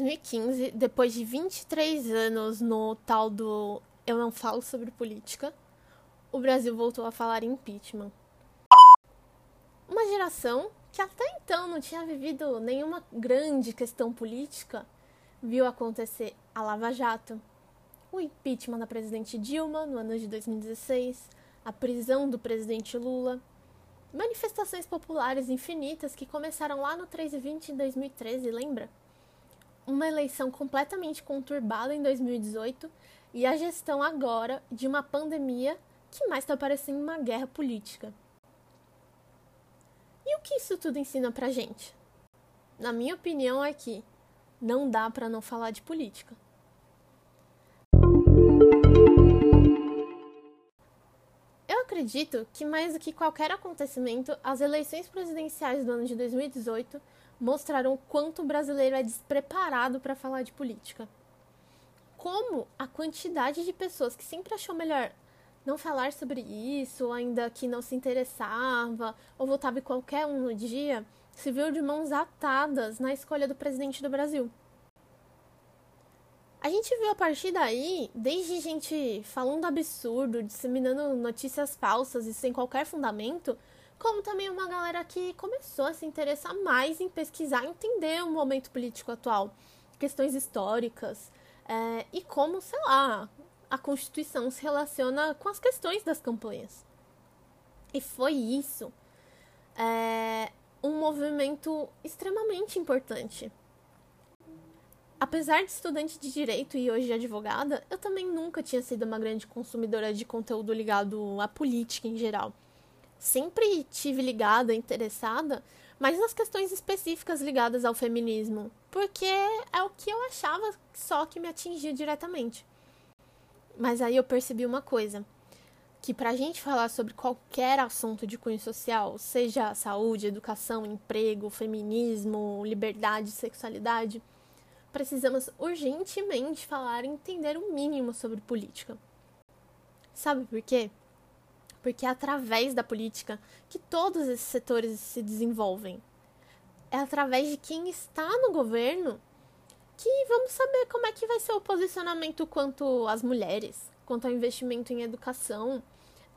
em 2015, depois de 23 anos no tal do Eu Não Falo Sobre Política, o Brasil voltou a falar em impeachment. Uma geração que até então não tinha vivido nenhuma grande questão política viu acontecer a Lava Jato, o impeachment da presidente Dilma no ano de 2016, a prisão do presidente Lula, manifestações populares infinitas que começaram lá no 3 e 20 em 2013, lembra? Uma eleição completamente conturbada em 2018 e a gestão agora de uma pandemia que mais está parecendo uma guerra política. E o que isso tudo ensina pra gente? Na minha opinião é que não dá para não falar de política. Eu acredito que mais do que qualquer acontecimento, as eleições presidenciais do ano de 2018 mostraram o quanto o brasileiro é despreparado para falar de política. Como a quantidade de pessoas que sempre achou melhor não falar sobre isso, ainda que não se interessava, ou votava em qualquer um no dia, se viu de mãos atadas na escolha do presidente do Brasil. A gente viu a partir daí, desde gente falando absurdo, disseminando notícias falsas e sem qualquer fundamento, como também uma galera que começou a se interessar mais em pesquisar entender o momento político atual, questões históricas é, e como, sei lá, a Constituição se relaciona com as questões das campanhas. E foi isso é, um movimento extremamente importante. Apesar de estudante de direito e hoje advogada, eu também nunca tinha sido uma grande consumidora de conteúdo ligado à política em geral. Sempre tive ligada, interessada, mas nas questões específicas ligadas ao feminismo, porque é o que eu achava só que me atingia diretamente. Mas aí eu percebi uma coisa, que para a gente falar sobre qualquer assunto de cunho social, seja saúde, educação, emprego, feminismo, liberdade, sexualidade, precisamos urgentemente falar e entender o mínimo sobre política. Sabe por quê? Porque é através da política que todos esses setores se desenvolvem. É através de quem está no governo que vamos saber como é que vai ser o posicionamento quanto às mulheres, quanto ao investimento em educação,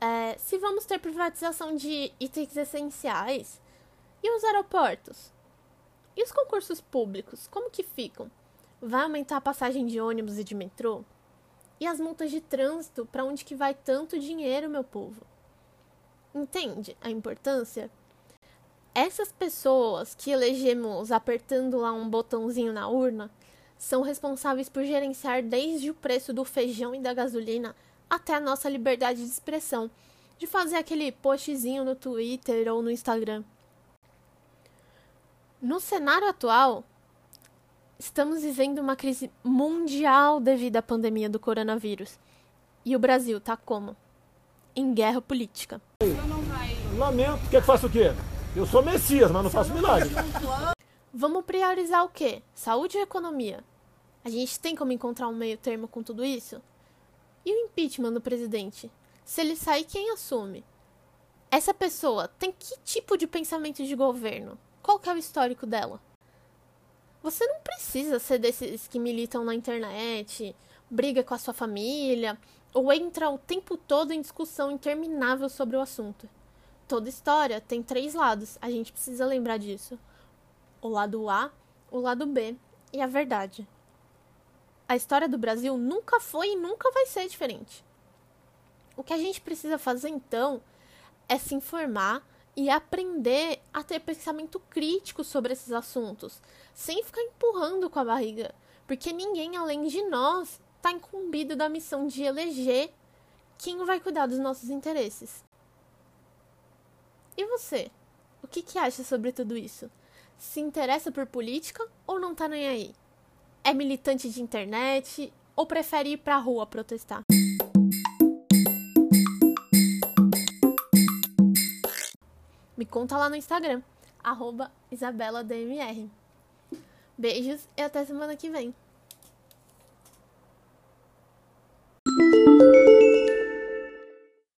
é, se vamos ter privatização de itens essenciais e os aeroportos. E os concursos públicos, como que ficam? Vai aumentar a passagem de ônibus e de metrô? E as multas de trânsito, para onde que vai tanto dinheiro, meu povo? Entende a importância? Essas pessoas que elegemos apertando lá um botãozinho na urna são responsáveis por gerenciar desde o preço do feijão e da gasolina até a nossa liberdade de expressão, de fazer aquele postzinho no Twitter ou no Instagram. No cenário atual, estamos vivendo uma crise mundial devido à pandemia do coronavírus. E o Brasil tá como? Em guerra política. Lamento. Quer que faça o quê? Eu sou Messias, mas não faço milagre. Vamos priorizar o quê? Saúde ou economia? A gente tem como encontrar um meio termo com tudo isso? E o impeachment do presidente? Se ele sair, quem assume? Essa pessoa tem que tipo de pensamento de governo? Qual que é o histórico dela? Você não precisa ser desses que militam na internet, briga com a sua família, ou entra o tempo todo em discussão interminável sobre o assunto. Toda história tem três lados, a gente precisa lembrar disso: o lado A, o lado B e a verdade a história do Brasil nunca foi e nunca vai ser diferente. O que a gente precisa fazer então é se informar e aprender a ter pensamento crítico sobre esses assuntos, sem ficar empurrando com a barriga, porque ninguém além de nós está incumbido da missão de eleger quem vai cuidar dos nossos interesses. E você? O que, que acha sobre tudo isso? Se interessa por política ou não tá nem aí? É militante de internet ou prefere ir pra rua protestar? Me conta lá no Instagram, arroba IsabellaDMR. Beijos e até semana que vem.